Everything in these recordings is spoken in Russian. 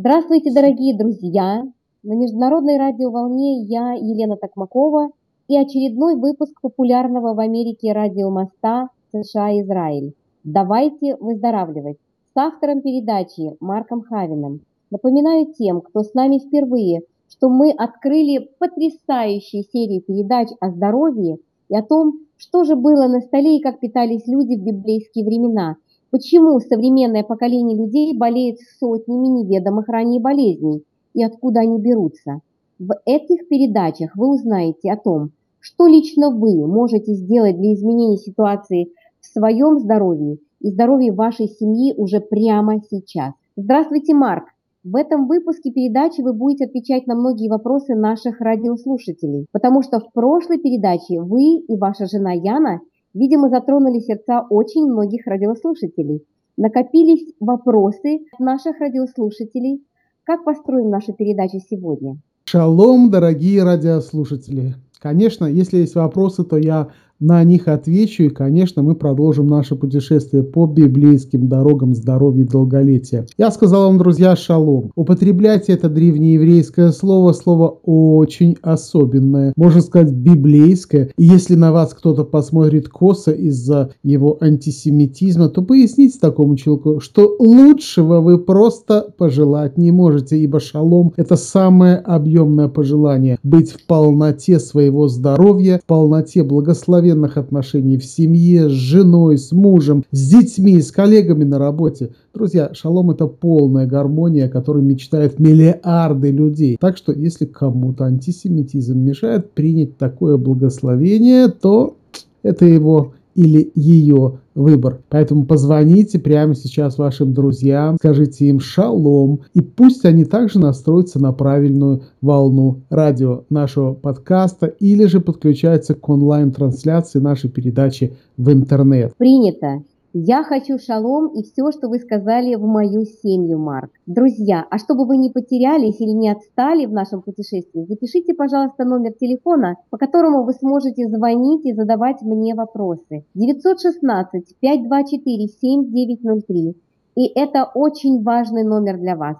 Здравствуйте, дорогие друзья! На международной радиоволне я, Елена Токмакова, и очередной выпуск популярного в Америке радиомоста США-Израиль. Давайте выздоравливать с автором передачи Марком Хавином. Напоминаю тем, кто с нами впервые, что мы открыли потрясающую серию передач о здоровье и о том, что же было на столе и как питались люди в библейские времена – Почему современное поколение людей болеет сотнями неведомых ранее болезней и откуда они берутся? В этих передачах вы узнаете о том, что лично вы можете сделать для изменения ситуации в своем здоровье и здоровье вашей семьи уже прямо сейчас. Здравствуйте, Марк! В этом выпуске передачи вы будете отвечать на многие вопросы наших радиослушателей, потому что в прошлой передаче вы и ваша жена Яна – видимо, затронули сердца очень многих радиослушателей. Накопились вопросы наших радиослушателей. Как построим нашу передачу сегодня? Шалом, дорогие радиослушатели! Конечно, если есть вопросы, то я на них отвечу, и, конечно, мы продолжим наше путешествие по библейским дорогам здоровья и долголетия. Я сказал вам, друзья, шалом. Употребляйте это древнееврейское слово, слово очень особенное, можно сказать, библейское. И если на вас кто-то посмотрит косо из-за его антисемитизма, то поясните такому человеку, что лучшего вы просто пожелать не можете, ибо шалом – это самое объемное пожелание – быть в полноте своего здоровья, в полноте благословения откровенных отношений в семье, с женой, с мужем, с детьми, с коллегами на работе. Друзья, шалом это полная гармония, о которой мечтают миллиарды людей. Так что, если кому-то антисемитизм мешает принять такое благословение, то это его или ее выбор. Поэтому позвоните прямо сейчас вашим друзьям, скажите им шалом, и пусть они также настроятся на правильную волну радио нашего подкаста или же подключаются к онлайн-трансляции нашей передачи в интернет. Принято. Я хочу шалом и все, что вы сказали в мою семью, Марк. Друзья, а чтобы вы не потерялись или не отстали в нашем путешествии, запишите, пожалуйста, номер телефона, по которому вы сможете звонить и задавать мне вопросы. 916-524-7903. И это очень важный номер для вас.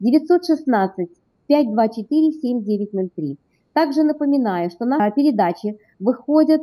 916-524-7903. Также напоминаю, что на передаче выходят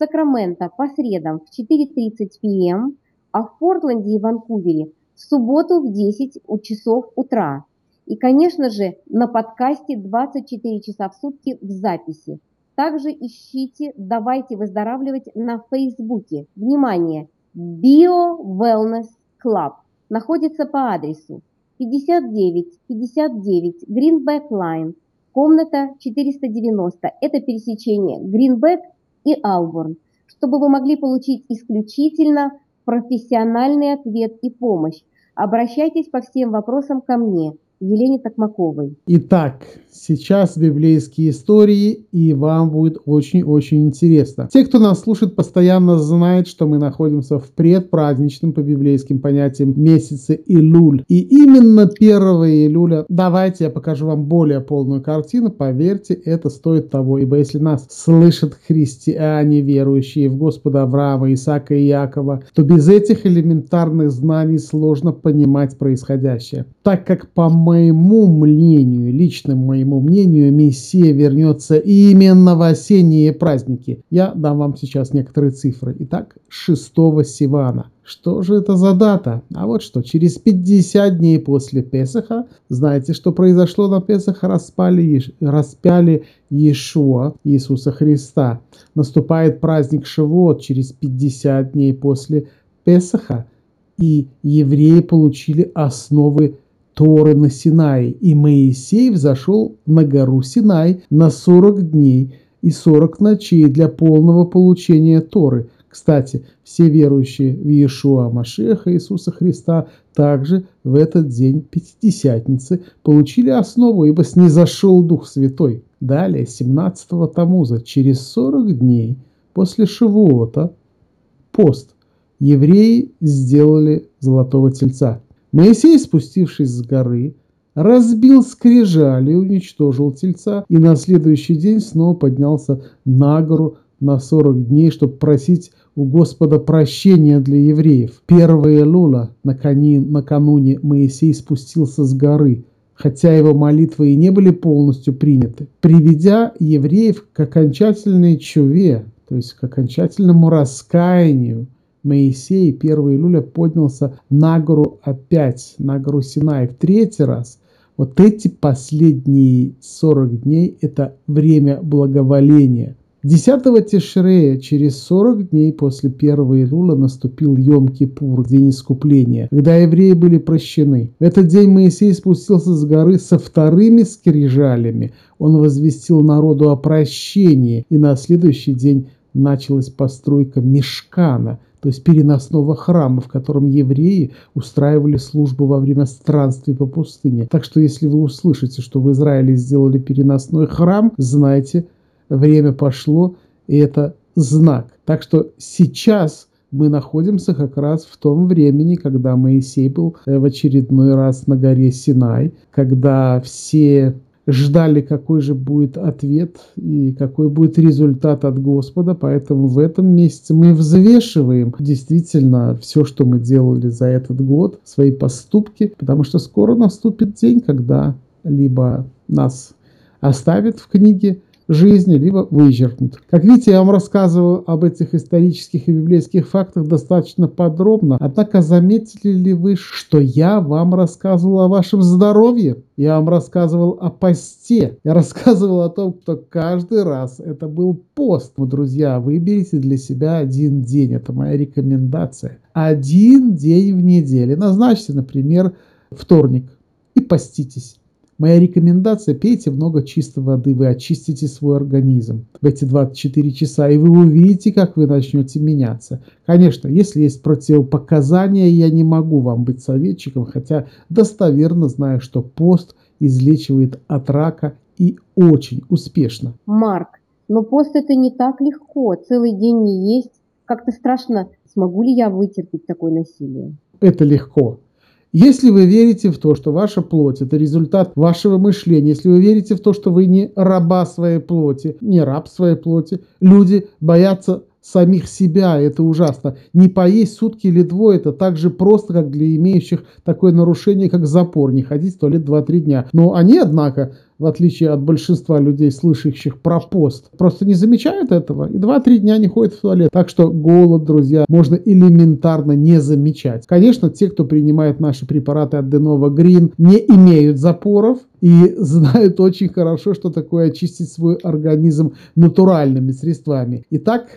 Сакраменто по средам в 4.30 пм, а в Портленде и Ванкувере в субботу в 10 часов утра. И, конечно же, на подкасте 24 часа в сутки в записи. Также ищите «Давайте выздоравливать» на Фейсбуке. Внимание! Bio Wellness Club находится по адресу 59 59 Greenback Line, комната 490. Это пересечение Greenback и Алборн, чтобы вы могли получить исключительно профессиональный ответ и помощь. Обращайтесь по всем вопросам ко мне – Елене Токмаковой. Итак, сейчас библейские истории, и вам будет очень-очень интересно. Те, кто нас слушает, постоянно знают, что мы находимся в предпраздничном по библейским понятиям месяце Илюль. И именно 1 июля, давайте я покажу вам более полную картину, поверьте, это стоит того, ибо если нас слышат христиане, верующие в Господа Авраама, Исаака и Якова, то без этих элементарных знаний сложно понимать происходящее. Так как по моему мнению, личному моему мнению, Мессия вернется именно в осенние праздники. Я дам вам сейчас некоторые цифры. Итак, 6 Сивана. Что же это за дата? А вот что, через 50 дней после Песаха, знаете, что произошло на Песаха? Распали, распяли Иешуа, Иисуса Христа. Наступает праздник Шивот через 50 дней после Песаха, и евреи получили основы Торы на Синае, и Моисей взошел на гору Синай на 40 дней и 40 ночей для полного получения Торы. Кстати, все верующие в Иешуа Машеха Иисуса Христа также в этот день Пятидесятницы получили основу, ибо снизошел Дух Святой. Далее, 17-го Тамуза, через 40 дней после Шивуота, пост, евреи сделали золотого тельца – Моисей, спустившись с горы, разбил скрижали, уничтожил тельца и на следующий день снова поднялся на гору на 40 дней, чтобы просить у Господа прощения для евреев. Первая Лула, накануне Моисей спустился с горы, хотя его молитвы и не были полностью приняты, приведя евреев к окончательной чуве, то есть к окончательному раскаянию, Моисей 1 июля поднялся на гору опять, на гору Синай в третий раз. Вот эти последние 40 дней – это время благоволения. 10 Тишрея, через 40 дней после 1 Илула, наступил Йом-Кипур, день искупления, когда евреи были прощены. В этот день Моисей спустился с горы со вторыми скрижалями. Он возвестил народу о прощении, и на следующий день началась постройка Мешкана – то есть переносного храма, в котором евреи устраивали службу во время странствий по пустыне. Так что если вы услышите, что в Израиле сделали переносной храм, знайте, время пошло, и это знак. Так что сейчас мы находимся как раз в том времени, когда Моисей был э, в очередной раз на горе Синай, когда все ждали, какой же будет ответ и какой будет результат от Господа. Поэтому в этом месяце мы взвешиваем действительно все, что мы делали за этот год, свои поступки, потому что скоро наступит день, когда либо нас оставят в книге жизни, либо вычеркнут. Как видите, я вам рассказывал об этих исторических и библейских фактах достаточно подробно. Однако заметили ли вы, что я вам рассказывал о вашем здоровье? Я вам рассказывал о посте. Я рассказывал о том, что каждый раз это был пост. Ну, друзья, выберите для себя один день. Это моя рекомендация. Один день в неделю. Назначьте, например, вторник и поститесь. Моя рекомендация – пейте много чистой воды, вы очистите свой организм в эти 24 часа, и вы увидите, как вы начнете меняться. Конечно, если есть противопоказания, я не могу вам быть советчиком, хотя достоверно знаю, что пост излечивает от рака и очень успешно. Марк, но пост это не так легко, целый день не есть. Как-то страшно, смогу ли я вытерпеть такое насилие? Это легко. Если вы верите в то, что ваша плоть – это результат вашего мышления, если вы верите в то, что вы не раба своей плоти, не раб своей плоти, люди боятся самих себя, это ужасно. Не поесть сутки или двое, это так же просто, как для имеющих такое нарушение, как запор, не ходить в туалет 2-3 дня. Но они, однако, в отличие от большинства людей, слышащих про пост, просто не замечают этого и 2-3 дня не ходят в туалет. Так что голод, друзья, можно элементарно не замечать. Конечно, те, кто принимает наши препараты от Denova Green, не имеют запоров, и знают очень хорошо, что такое очистить свой организм натуральными средствами. Итак,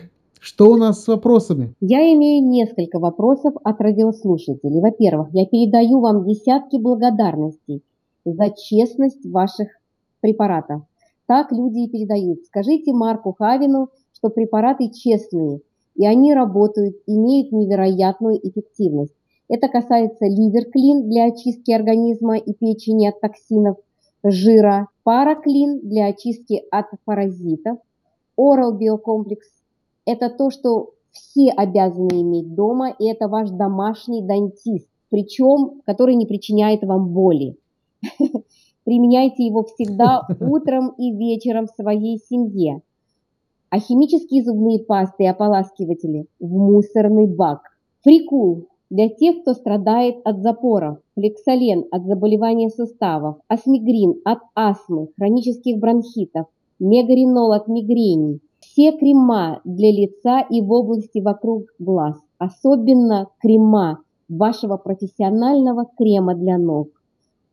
что у нас с вопросами? Я имею несколько вопросов от радиослушателей. Во-первых, я передаю вам десятки благодарностей за честность ваших препаратов. Так люди и передают. Скажите Марку Хавину, что препараты честные, и они работают, имеют невероятную эффективность. Это касается ливерклин для очистки организма и печени от токсинов, жира, параклин для очистки от паразитов, орал биокомплекс это то, что все обязаны иметь дома, и это ваш домашний дантист, причем который не причиняет вам боли. Применяйте его всегда утром и вечером в своей семье. А химические зубные пасты и ополаскиватели в мусорный бак. Фрикул для тех, кто страдает от запоров, флексолен от заболевания суставов, асмигрин от астмы, хронических бронхитов, мегаринол от мигрений – все крема для лица и в области вокруг глаз, особенно крема вашего профессионального крема для ног.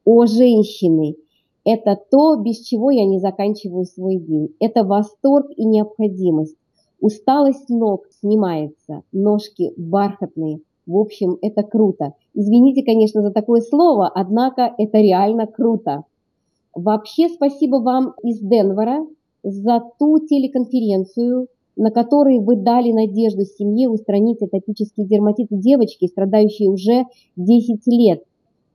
О, женщины, это то, без чего я не заканчиваю свой день. Это восторг и необходимость. Усталость ног снимается, ножки бархатные. В общем, это круто. Извините, конечно, за такое слово, однако это реально круто. Вообще спасибо вам из Денвера за ту телеконференцию, на которой вы дали надежду семье устранить атопический дерматит девочки, страдающей уже 10 лет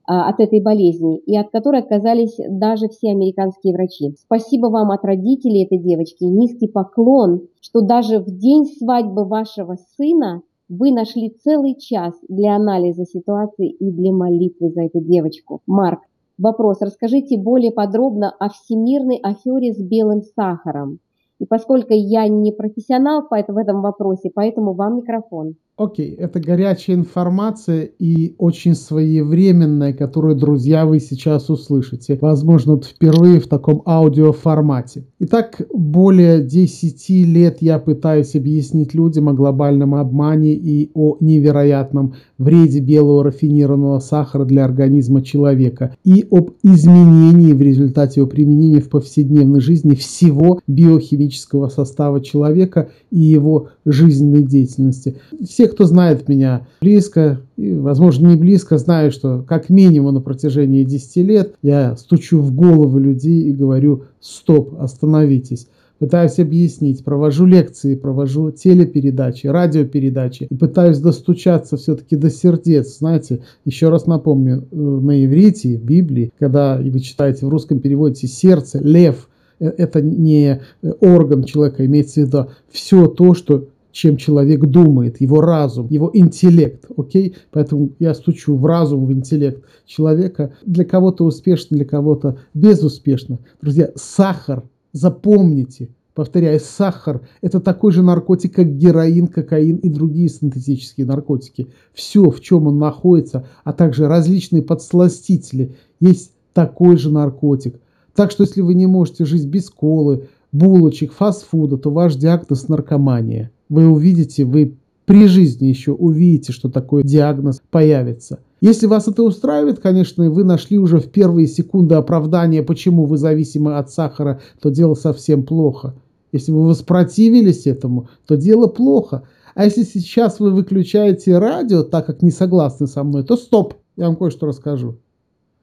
а, от этой болезни, и от которой отказались даже все американские врачи. Спасибо вам от родителей этой девочки, низкий поклон, что даже в день свадьбы вашего сына вы нашли целый час для анализа ситуации и для молитвы за эту девочку. Марк, Вопрос. Расскажите более подробно о всемирной афере с белым сахаром. И поскольку я не профессионал в этом вопросе, поэтому вам микрофон. Окей, это горячая информация и очень своевременная, которую, друзья, вы сейчас услышите. Возможно, впервые в таком аудиоформате. Итак, более 10 лет я пытаюсь объяснить людям о глобальном обмане и о невероятном вреде белого рафинированного сахара для организма человека и об изменении в результате его применения в повседневной жизни всего биохимического состава человека и его жизненной деятельности. Все кто знает меня близко, и, возможно, не близко, знают, что как минимум на протяжении 10 лет я стучу в головы людей и говорю «стоп, остановитесь» пытаюсь объяснить, провожу лекции, провожу телепередачи, радиопередачи и пытаюсь достучаться все-таки до сердец. Знаете, еще раз напомню, э, на иврите, в Библии, когда вы читаете в русском переводе «сердце», «лев», э, это не э, орган человека, имеется в виду все то, что чем человек думает, его разум, его интеллект, окей? Поэтому я стучу в разум, в интеллект человека. Для кого-то успешно, для кого-то безуспешно. Друзья, сахар, запомните, повторяю, сахар – это такой же наркотик, как героин, кокаин и другие синтетические наркотики. Все, в чем он находится, а также различные подсластители, есть такой же наркотик. Так что если вы не можете жить без колы, булочек, фастфуда, то ваш диагноз – наркомания – вы увидите, вы при жизни еще увидите, что такой диагноз появится. Если вас это устраивает, конечно, вы нашли уже в первые секунды оправдания, почему вы зависимы от сахара, то дело совсем плохо. Если вы воспротивились этому, то дело плохо. А если сейчас вы выключаете радио, так как не согласны со мной, то стоп, я вам кое-что расскажу.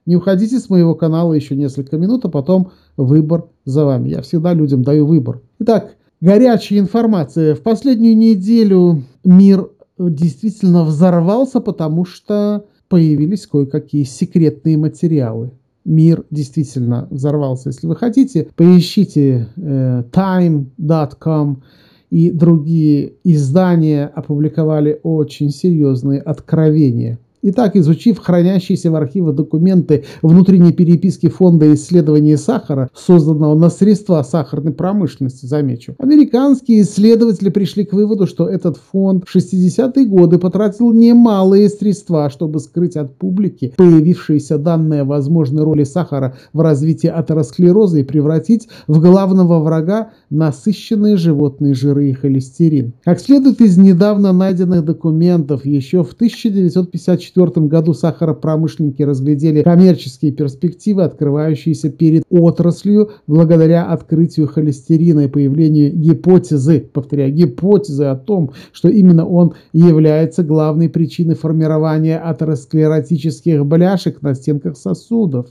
Не уходите с моего канала еще несколько минут, а потом выбор за вами. Я всегда людям даю выбор. Итак, горячая информация. В последнюю неделю мир действительно взорвался, потому что появились кое-какие секретные материалы. Мир действительно взорвался. Если вы хотите, поищите э, time.com и другие издания опубликовали очень серьезные откровения Итак, изучив хранящиеся в архивах документы внутренней переписки Фонда исследования сахара, созданного на средства сахарной промышленности, замечу, американские исследователи пришли к выводу, что этот фонд в 60-е годы потратил немалые средства, чтобы скрыть от публики появившиеся данные о возможной роли сахара в развитии атеросклероза и превратить в главного врага насыщенные животные жиры и холестерин. Как следует из недавно найденных документов, еще в 1954 1994 году сахаропромышленники разглядели коммерческие перспективы, открывающиеся перед отраслью благодаря открытию холестерина и появлению гипотезы, повторяю, гипотезы о том, что именно он является главной причиной формирования атеросклеротических бляшек на стенках сосудов.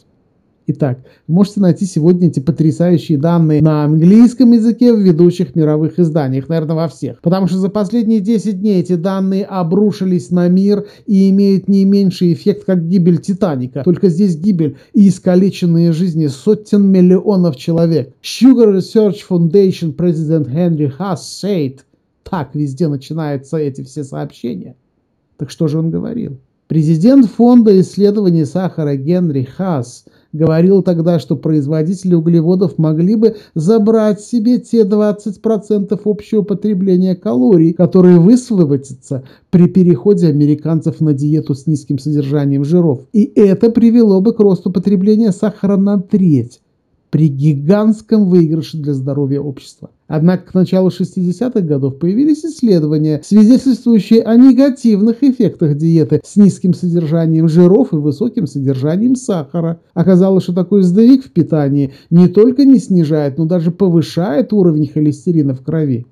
Итак, вы можете найти сегодня эти потрясающие данные на английском языке в ведущих мировых изданиях, наверное, во всех. Потому что за последние 10 дней эти данные обрушились на мир и имеют не меньший эффект, как гибель Титаника. Только здесь гибель и искалеченные жизни сотен миллионов человек. Sugar Research Foundation президент Henry Haas said. Так везде начинаются эти все сообщения. Так что же он говорил? Президент фонда исследований сахара Генри Хас говорил тогда, что производители углеводов могли бы забрать себе те 20% общего потребления калорий, которые высвободятся при переходе американцев на диету с низким содержанием жиров. И это привело бы к росту потребления сахара на треть при гигантском выигрыше для здоровья общества. Однако к началу 60-х годов появились исследования, свидетельствующие о негативных эффектах диеты с низким содержанием жиров и высоким содержанием сахара. Оказалось, что такой сдвиг в питании не только не снижает, но даже повышает уровень холестерина в крови.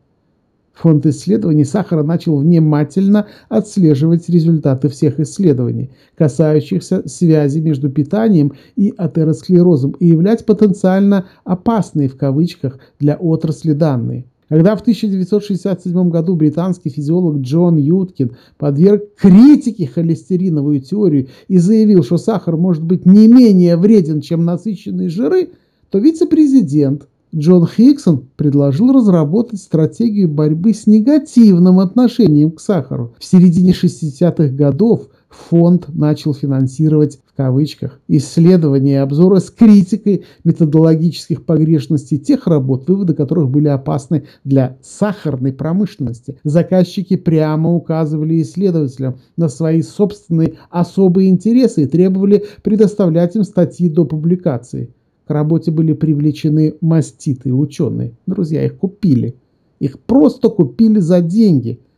Фонд исследований сахара начал внимательно отслеживать результаты всех исследований, касающихся связи между питанием и атеросклерозом, и являть потенциально опасные в кавычках для отрасли данные. Когда в 1967 году британский физиолог Джон Юткин подверг критике холестериновую теорию и заявил, что сахар может быть не менее вреден, чем насыщенные жиры, то вице-президент Джон Хиксон предложил разработать стратегию борьбы с негативным отношением к сахару. В середине 60-х годов фонд начал финансировать в кавычках исследования и обзоры с критикой методологических погрешностей тех работ, выводы которых были опасны для сахарной промышленности. Заказчики прямо указывали исследователям на свои собственные особые интересы и требовали предоставлять им статьи до публикации. Работе были привлечены маститы ученые. Друзья, их купили. Их просто купили за деньги –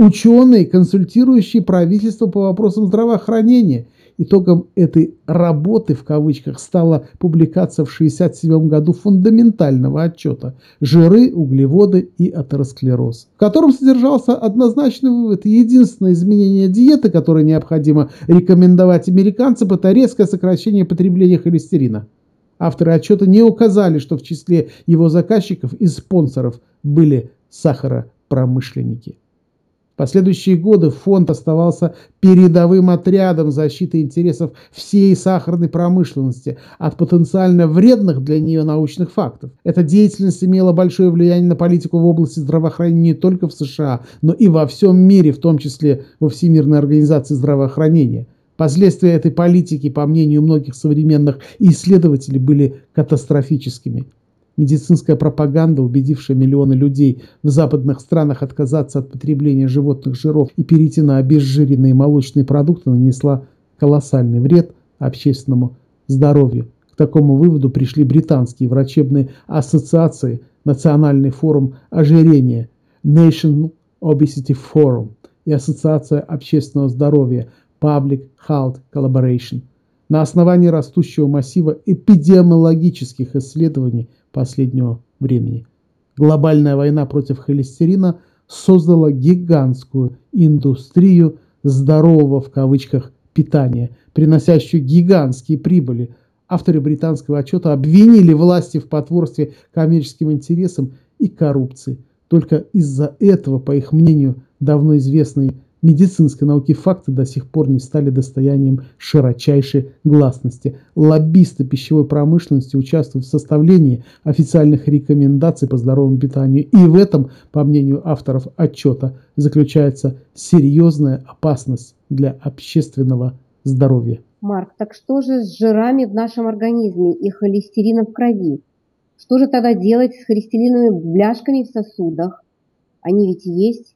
ученые, консультирующие правительство по вопросам здравоохранения. Итогом этой «работы» в кавычках стала публикация в 1967 году фундаментального отчета «Жиры, углеводы и атеросклероз», в котором содержался однозначный вывод. Единственное изменение диеты, которое необходимо рекомендовать американцам, это резкое сокращение потребления холестерина. Авторы отчета не указали, что в числе его заказчиков и спонсоров были сахаропромышленники последующие годы фонд оставался передовым отрядом защиты интересов всей сахарной промышленности от потенциально вредных для нее научных фактов. Эта деятельность имела большое влияние на политику в области здравоохранения не только в США, но и во всем мире, в том числе во Всемирной организации здравоохранения. Последствия этой политики, по мнению многих современных исследователей, были катастрофическими. Медицинская пропаганда, убедившая миллионы людей в западных странах отказаться от потребления животных жиров и перейти на обезжиренные молочные продукты, нанесла колоссальный вред общественному здоровью. К такому выводу пришли британские врачебные ассоциации, Национальный форум ожирения, National Obesity Forum и Ассоциация общественного здоровья Public Health Collaboration. На основании растущего массива эпидемиологических исследований – последнего времени. Глобальная война против холестерина создала гигантскую индустрию здорового в кавычках питания, приносящую гигантские прибыли. Авторы британского отчета обвинили власти в потворстве коммерческим интересам и коррупции. Только из-за этого, по их мнению, давно известный медицинской науки факты до сих пор не стали достоянием широчайшей гласности. Лоббисты пищевой промышленности участвуют в составлении официальных рекомендаций по здоровому питанию. И в этом, по мнению авторов отчета, заключается серьезная опасность для общественного здоровья. Марк, так что же с жирами в нашем организме и холестерином в крови? Что же тогда делать с холестериновыми бляшками в сосудах? Они ведь есть.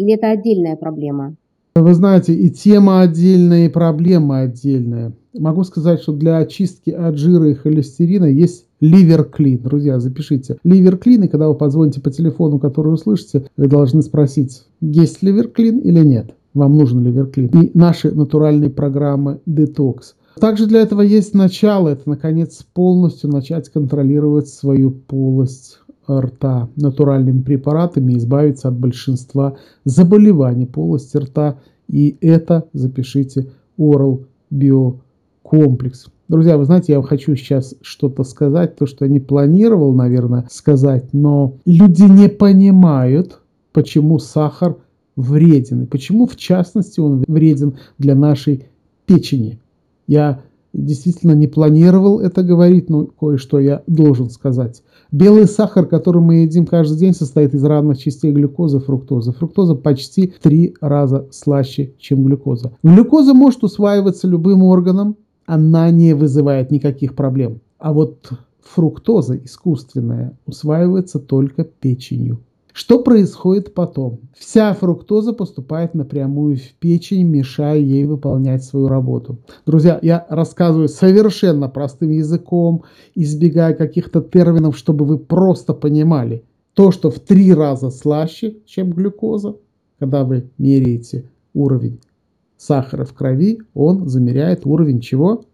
Или это отдельная проблема? Вы знаете, и тема отдельная, и проблема отдельная. Могу сказать, что для очистки от жира и холестерина есть ливер клин. Друзья, запишите. Ливер клин, и когда вы позвоните по телефону, который услышите, вы должны спросить, есть ливер клин или нет. Вам нужен ливер клин. И наши натуральные программы детокс. Также для этого есть начало. Это, наконец, полностью начать контролировать свою полость рта натуральными препаратами избавиться от большинства заболеваний полости рта. И это, запишите, Oral Bio комплекс. Друзья, вы знаете, я хочу сейчас что-то сказать, то, что я не планировал, наверное, сказать, но люди не понимают, почему сахар вреден, и почему, в частности, он вреден для нашей печени. Я действительно не планировал это говорить, но кое-что я должен сказать. Белый сахар, который мы едим каждый день, состоит из равных частей глюкозы и фруктозы. Фруктоза почти в три раза слаще, чем глюкоза. Глюкоза может усваиваться любым органом, она не вызывает никаких проблем. А вот фруктоза искусственная усваивается только печенью. Что происходит потом? Вся фруктоза поступает напрямую в печень, мешая ей выполнять свою работу. Друзья, я рассказываю совершенно простым языком, избегая каких-то терминов, чтобы вы просто понимали. То, что в три раза слаще, чем глюкоза, когда вы меряете уровень сахара в крови, он замеряет уровень чего?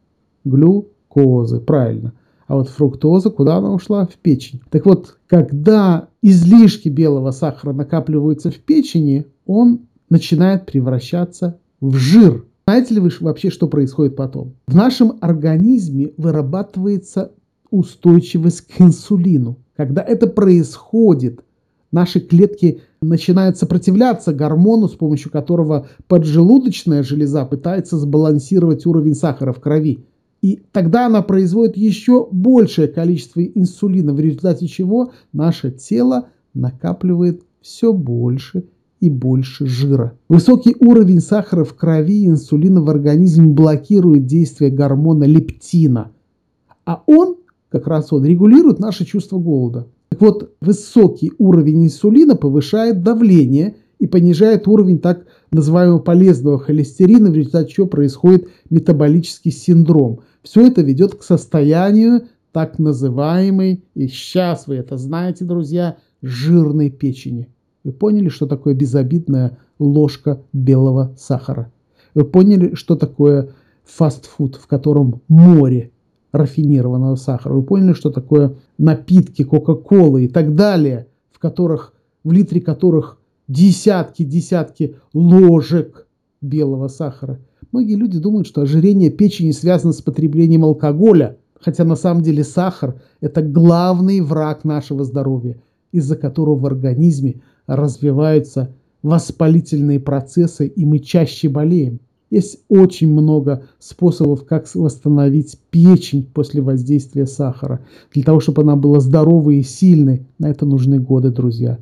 Глюкозы. Правильно. А вот фруктоза, куда она ушла? В печень. Так вот, когда излишки белого сахара накапливаются в печени, он начинает превращаться в жир. Знаете ли вы вообще, что происходит потом? В нашем организме вырабатывается устойчивость к инсулину. Когда это происходит, наши клетки начинают сопротивляться гормону, с помощью которого поджелудочная железа пытается сбалансировать уровень сахара в крови. И тогда она производит еще большее количество инсулина, в результате чего наше тело накапливает все больше и больше жира. Высокий уровень сахара в крови и инсулина в организме блокирует действие гормона лептина. А он, как раз он, регулирует наше чувство голода. Так вот, высокий уровень инсулина повышает давление и понижает уровень так называемого полезного холестерина, в результате чего происходит метаболический синдром. Все это ведет к состоянию так называемой, и сейчас вы это знаете, друзья, жирной печени. Вы поняли, что такое безобидная ложка белого сахара? Вы поняли, что такое фастфуд, в котором море рафинированного сахара? Вы поняли, что такое напитки Кока-Колы и так далее, в которых, в литре которых десятки-десятки ложек белого сахара? Многие люди думают, что ожирение печени связано с потреблением алкоголя, хотя на самом деле сахар – это главный враг нашего здоровья, из-за которого в организме развиваются воспалительные процессы, и мы чаще болеем. Есть очень много способов, как восстановить печень после воздействия сахара. Для того, чтобы она была здоровой и сильной, на это нужны годы, друзья.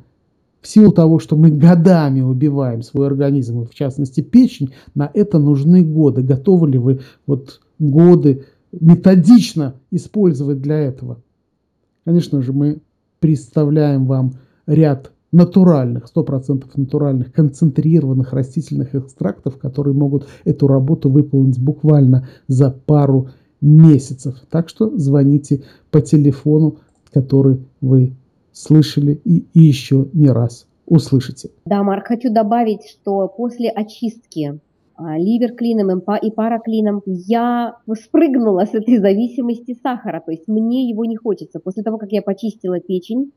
В силу того, что мы годами убиваем свой организм, в частности печень, на это нужны годы. Готовы ли вы вот годы методично использовать для этого? Конечно же, мы представляем вам ряд натуральных, 100% натуральных, концентрированных растительных экстрактов, которые могут эту работу выполнить буквально за пару месяцев. Так что звоните по телефону, который вы слышали и, еще не раз услышите. Да, Марк, хочу добавить, что после очистки а, ливер клином и параклином, я спрыгнула с этой зависимости сахара, то есть мне его не хочется. После того, как я почистила печень,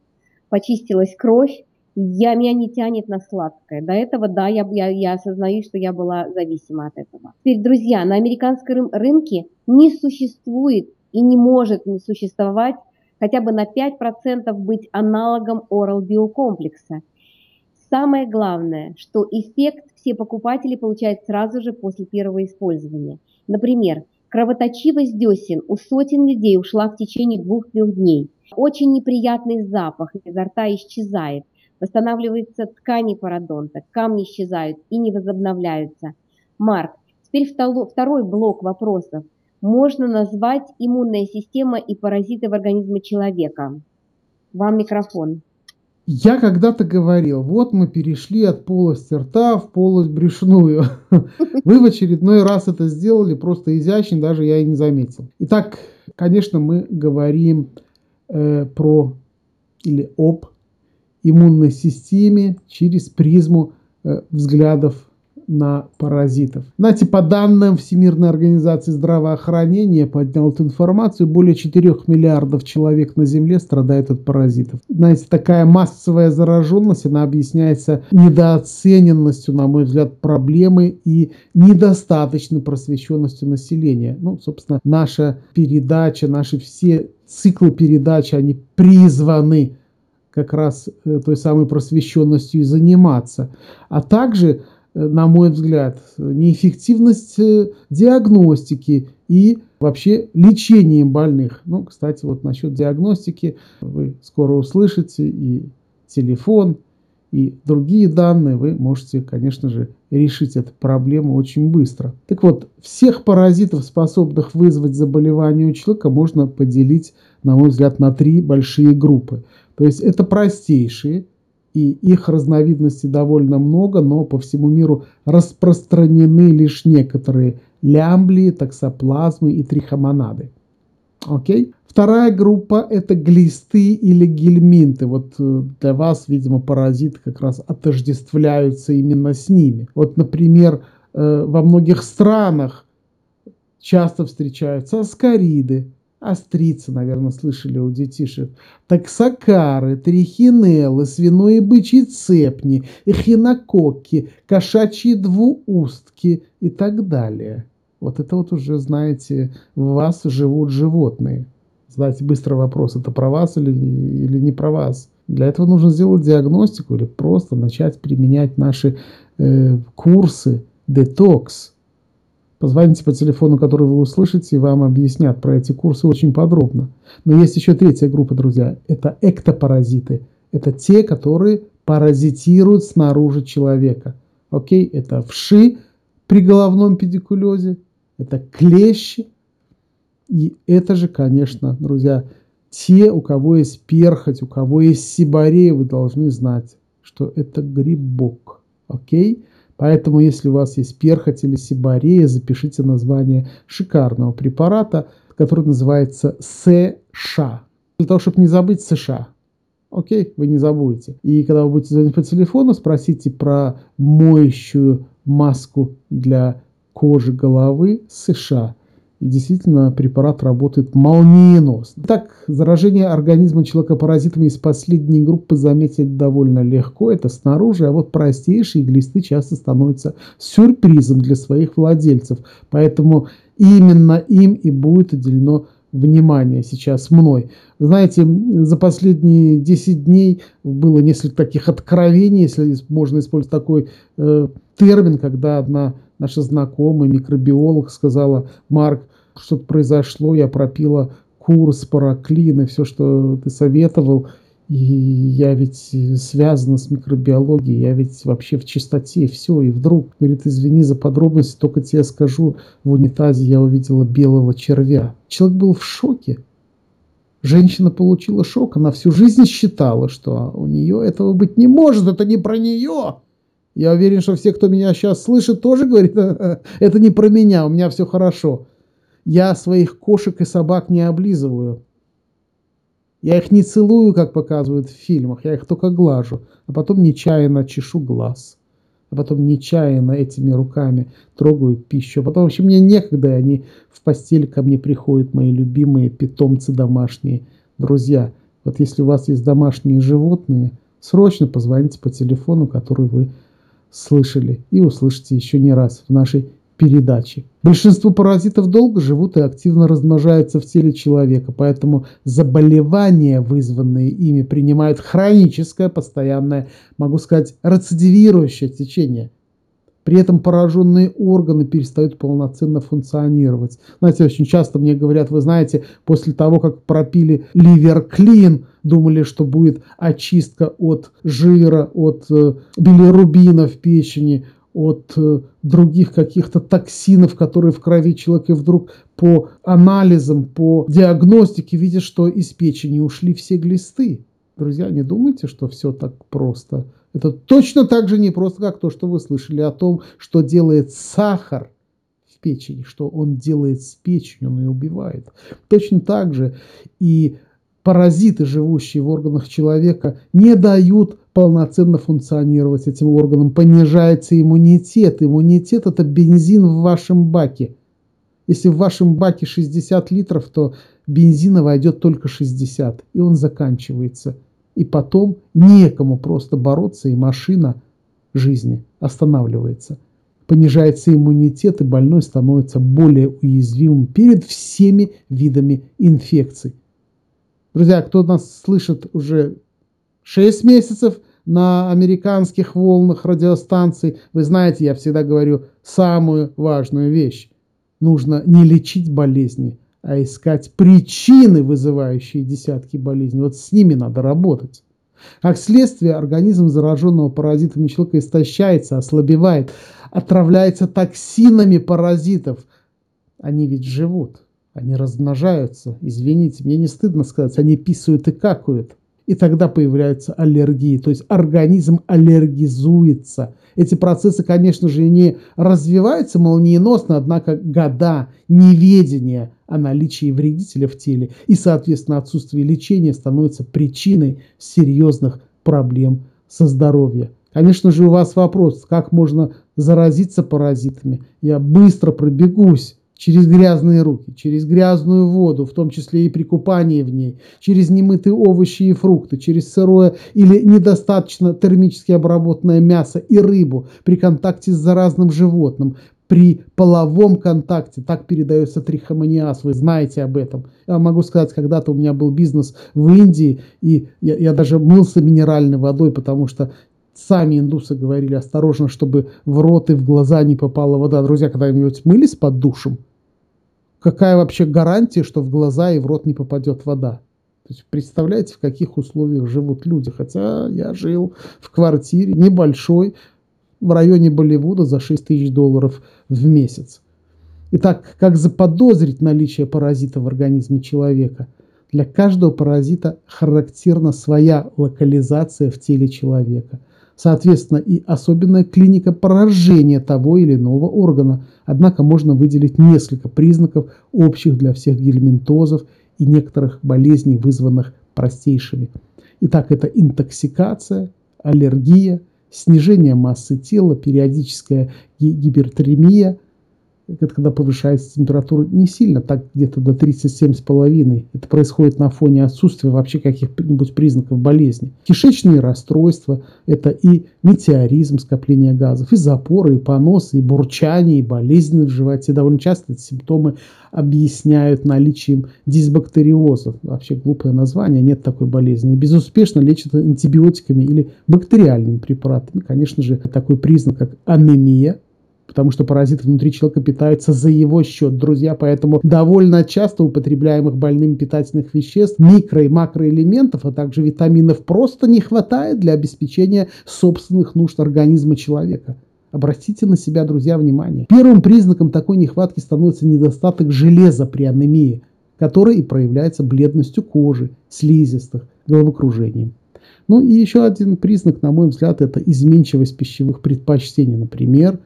почистилась кровь, я, меня не тянет на сладкое. До этого, да, я, я, я осознаю, что я была зависима от этого. Теперь, друзья, на американском рынке не существует и не может не существовать хотя бы на 5% быть аналогом Oral Bio комплекса. Самое главное, что эффект все покупатели получают сразу же после первого использования. Например, кровоточивость десен у сотен людей ушла в течение двух-трех дней. Очень неприятный запах изо рта исчезает – восстанавливаются ткани пародонта, камни исчезают и не возобновляются. Марк, теперь второй блок вопросов. Можно назвать иммунная система и паразиты в организме человека. Вам микрофон. Я когда-то говорил, вот мы перешли от полости рта в полость брюшную. Вы в очередной раз это сделали просто изящно, даже я и не заметил. Итак, конечно, мы говорим э, про или об иммунной системе через призму э, взглядов на паразитов. Знаете, по данным Всемирной организации здравоохранения, поднял эту информацию, более 4 миллиардов человек на Земле страдают от паразитов. Знаете, такая массовая зараженность, она объясняется недооцененностью, на мой взгляд, проблемы и недостаточной просвещенностью населения. Ну, собственно, наша передача, наши все циклы передачи, они призваны как раз э, той самой просвещенностью и заниматься. А также, на мой взгляд, неэффективность э, диагностики и вообще лечением больных. Ну, кстати, вот насчет диагностики вы скоро услышите и телефон, и другие данные, вы можете, конечно же, решить эту проблему очень быстро. Так вот, всех паразитов, способных вызвать заболевание у человека, можно поделить, на мой взгляд, на три большие группы. То есть это простейшие, и их разновидностей довольно много, но по всему миру распространены лишь некоторые лямблии, таксоплазмы и трихомонады. Окей? Вторая группа – это глисты или гельминты. Вот э, для вас, видимо, паразиты как раз отождествляются именно с ними. Вот, например, э, во многих странах часто встречаются аскариды, Острицы, наверное, слышали у детишек. Таксакары, трихинеллы, и бычьи цепни, эхинококки, кошачьи двуустки и так далее. Вот это вот уже, знаете, в вас живут животные. Задайте быстро вопрос, это про вас или, или не про вас. Для этого нужно сделать диагностику или просто начать применять наши э, курсы детокс – Позвоните по телефону, который вы услышите, и вам объяснят про эти курсы очень подробно. Но есть еще третья группа, друзья. Это эктопаразиты. Это те, которые паразитируют снаружи человека. Окей, это вши при головном педикулезе, это клещи. И это же, конечно, друзья, те, у кого есть перхоть, у кого есть сибарея, вы должны знать, что это грибок. Окей? Поэтому, если у вас есть перхоть или сибарея, запишите название шикарного препарата, который называется США. Для того, чтобы не забыть США. Окей, вы не забудете. И когда вы будете звонить по телефону, спросите про моющую маску для кожи головы США. И действительно, препарат работает молниеносно. Так, заражение организма человека паразитами из последней группы заметить довольно легко. Это снаружи, а вот простейшие глисты часто становятся сюрпризом для своих владельцев. Поэтому именно им и будет уделено внимание сейчас мной. Знаете, за последние 10 дней было несколько таких откровений, если можно использовать такой э, термин, когда одна наша знакомая, микробиолог, сказала, Марк, что-то произошло, я пропила курс, параклин и все, что ты советовал, и я ведь связана с микробиологией, я ведь вообще в чистоте, все. И вдруг, говорит, извини за подробности, только тебе скажу, в унитазе я увидела белого червя. Человек был в шоке. Женщина получила шок, она всю жизнь считала, что у нее этого быть не может, это не про нее. Я уверен, что все, кто меня сейчас слышит, тоже говорит, это не про меня, у меня все хорошо. Я своих кошек и собак не облизываю. Я их не целую, как показывают в фильмах, я их только глажу, а потом нечаянно чешу глаз, а потом нечаянно этими руками трогаю пищу, а потом вообще мне некогда, и они в постель ко мне приходят, мои любимые питомцы домашние. Друзья, вот если у вас есть домашние животные, срочно позвоните по телефону, который вы слышали и услышите еще не раз в нашей передачи. Большинство паразитов долго живут и активно размножаются в теле человека, поэтому заболевания, вызванные ими, принимают хроническое, постоянное, могу сказать, рецидивирующее течение. При этом пораженные органы перестают полноценно функционировать. Знаете, очень часто мне говорят, вы знаете, после того, как пропили ливерклин, думали, что будет очистка от жира, от э, билирубина в печени, от э, других каких-то токсинов, которые в крови человека, и вдруг по анализам, по диагностике видят, что из печени ушли все глисты. Друзья, не думайте, что все так просто. Это точно так же не просто, как то, что вы слышали о том, что делает сахар в печени, что он делает с печенью, он ее убивает. Точно так же и паразиты, живущие в органах человека, не дают полноценно функционировать этим органом, понижается иммунитет. Иммунитет – это бензин в вашем баке. Если в вашем баке 60 литров, то бензина войдет только 60, и он заканчивается. И потом некому просто бороться, и машина жизни останавливается. Понижается иммунитет, и больной становится более уязвимым перед всеми видами инфекций. Друзья, кто нас слышит уже 6 месяцев, на американских волнах радиостанций. Вы знаете, я всегда говорю самую важную вещь. Нужно не лечить болезни, а искать причины, вызывающие десятки болезней. Вот с ними надо работать. Как следствие, организм зараженного паразитами человека истощается, ослабевает, отравляется токсинами паразитов. Они ведь живут, они размножаются. Извините, мне не стыдно сказать, они писают и какают и тогда появляются аллергии. То есть организм аллергизуется. Эти процессы, конечно же, не развиваются молниеносно, однако года неведения о наличии вредителя в теле и, соответственно, отсутствие лечения становится причиной серьезных проблем со здоровьем. Конечно же, у вас вопрос, как можно заразиться паразитами. Я быстро пробегусь через грязные руки, через грязную воду, в том числе и при купании в ней, через немытые овощи и фрукты, через сырое или недостаточно термически обработанное мясо и рыбу при контакте с заразным животным, при половом контакте, так передается трихомониаз, вы знаете об этом. Я могу сказать, когда-то у меня был бизнес в Индии, и я, я даже мылся минеральной водой, потому что Сами индусы говорили осторожно, чтобы в рот и в глаза не попала вода. Друзья, когда-нибудь мылись под душем? Какая вообще гарантия, что в глаза и в рот не попадет вода? То есть представляете, в каких условиях живут люди. Хотя я жил в квартире небольшой в районе Болливуда за 6 тысяч долларов в месяц. Итак, как заподозрить наличие паразита в организме человека? Для каждого паразита характерна своя локализация в теле человека. Соответственно, и особенная клиника поражения того или иного органа. Однако можно выделить несколько признаков, общих для всех гельминтозов и некоторых болезней, вызванных простейшими. Итак, это интоксикация, аллергия, снижение массы тела, периодическая гипертермия – это когда повышается температура не сильно, так где-то до 37,5. Это происходит на фоне отсутствия вообще каких-нибудь признаков болезни. Кишечные расстройства – это и метеоризм, скопление газов, и запоры, и поносы, и бурчание, и болезни в животе. Довольно часто эти симптомы объясняют наличием дисбактериоза. Вообще глупое название, нет такой болезни. безуспешно лечат антибиотиками или бактериальными препаратами. Конечно же, такой признак, как анемия, потому что паразиты внутри человека питаются за его счет, друзья, поэтому довольно часто употребляемых больным питательных веществ, микро- и макроэлементов, а также витаминов просто не хватает для обеспечения собственных нужд организма человека. Обратите на себя, друзья, внимание. Первым признаком такой нехватки становится недостаток железа при анемии, который и проявляется бледностью кожи, слизистых, головокружением. Ну и еще один признак, на мой взгляд, это изменчивость пищевых предпочтений. Например,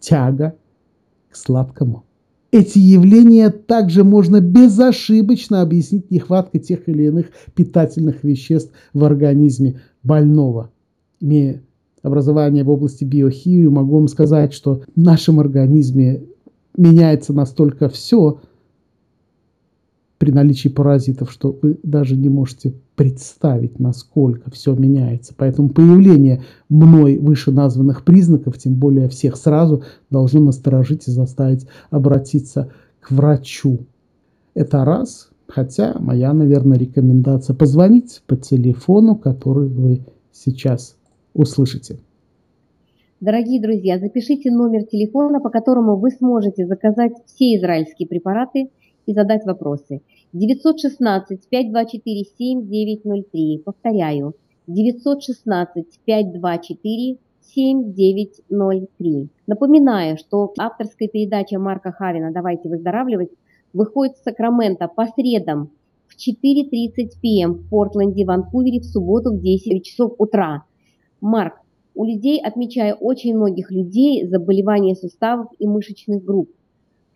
тяга к сладкому. Эти явления также можно безошибочно объяснить нехваткой тех или иных питательных веществ в организме больного. Имея образование в области биохимии, могу вам сказать, что в нашем организме меняется настолько все, при наличии паразитов, что вы даже не можете представить, насколько все меняется. Поэтому появление мной вышеназванных признаков, тем более всех сразу, должно насторожить и заставить обратиться к врачу. Это раз. Хотя моя, наверное, рекомендация позвонить по телефону, который вы сейчас услышите. Дорогие друзья, запишите номер телефона, по которому вы сможете заказать все израильские препараты – и задать вопросы. 916-524-7903. Повторяю, 916-524-7903. Напоминаю, что авторская передача Марка Хавина «Давайте выздоравливать» выходит в Сакраменто по средам в 4.30 пм в Портленде, Ванкувере в субботу в 10 часов утра. Марк, у людей, отмечаю очень многих людей, заболевания суставов и мышечных групп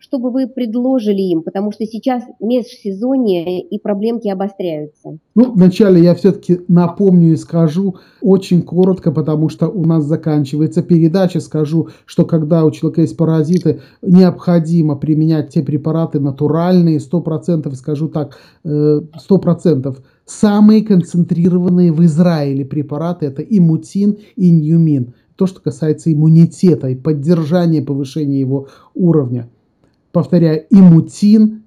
чтобы вы предложили им, потому что сейчас межсезонье и проблемки обостряются? Ну, вначале я все-таки напомню и скажу очень коротко, потому что у нас заканчивается передача. Скажу, что когда у человека есть паразиты, необходимо применять те препараты натуральные, 100%, скажу так, 100%. Э, Самые концентрированные в Израиле препараты – это имутин и ньюмин. То, что касается иммунитета и поддержания повышения его уровня повторяю, имутин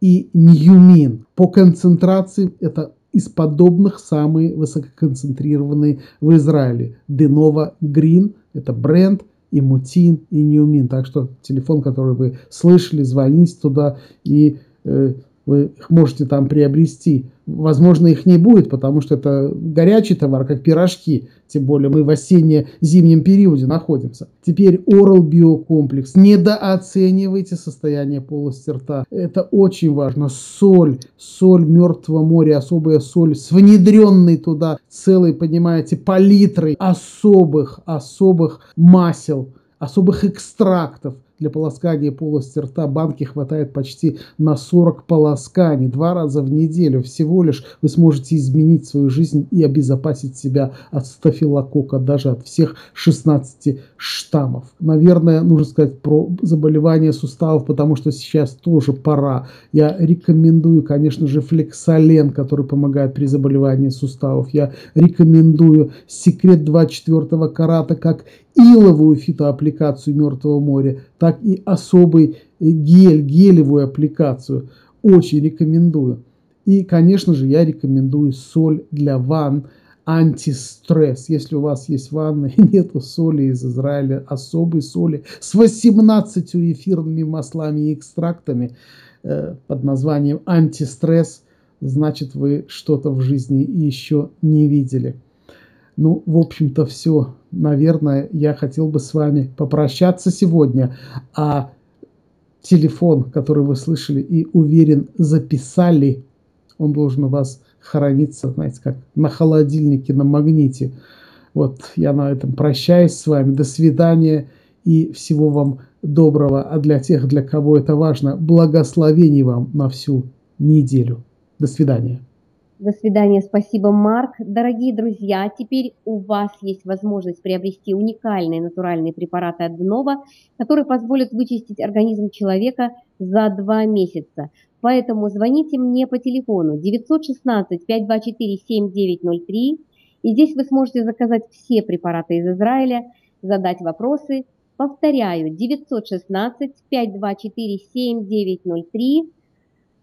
и ньюмин. По концентрации это из подобных самые высококонцентрированные в Израиле. Денова Грин – это бренд, имутин и ньюмин. Так что телефон, который вы слышали, звоните туда и э, вы их можете там приобрести. Возможно, их не будет, потому что это горячий товар, как пирожки. Тем более мы в осенне-зимнем периоде находимся. Теперь Oral биокомплекс. Недооценивайте состояние полости рта. Это очень важно. Соль, соль Мертвого моря, особая соль с внедренной туда целой, понимаете, палитрой особых, особых масел, особых экстрактов для полоскания полости рта банки хватает почти на 40 полосканий, два раза в неделю. Всего лишь вы сможете изменить свою жизнь и обезопасить себя от стафилокока, даже от всех 16 штаммов. Наверное, нужно сказать про заболевания суставов, потому что сейчас тоже пора. Я рекомендую, конечно же, флексолен, который помогает при заболевании суставов. Я рекомендую секрет 24 карата как иловую фитоаппликацию Мертвого моря, так и особый гель, гелевую аппликацию. Очень рекомендую. И, конечно же, я рекомендую соль для ванн, антистресс. Если у вас есть ванна и нету соли из Израиля, особой соли с 18 эфирными маслами и экстрактами э, под названием антистресс, значит вы что-то в жизни еще не видели. Ну, в общем-то, все. Наверное, я хотел бы с вами попрощаться сегодня. А телефон, который вы слышали и уверен записали, он должен у вас храниться, знаете, как на холодильнике, на магните. Вот я на этом прощаюсь с вами. До свидания и всего вам доброго. А для тех, для кого это важно, благословений вам на всю неделю. До свидания. До свидания, спасибо, Марк. Дорогие друзья, теперь у вас есть возможность приобрести уникальные натуральные препараты от Днова, которые позволят вычистить организм человека за два месяца. Поэтому звоните мне по телефону 916 524 7903 и здесь вы сможете заказать все препараты из Израиля, задать вопросы. Повторяю, 916 524 7903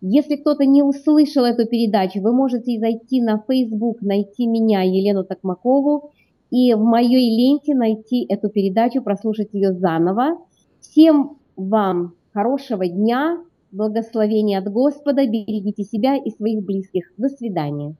если кто-то не услышал эту передачу, вы можете зайти на Facebook, найти меня, Елену Токмакову, и в моей ленте найти эту передачу, прослушать ее заново. Всем вам хорошего дня, благословения от Господа, берегите себя и своих близких. До свидания.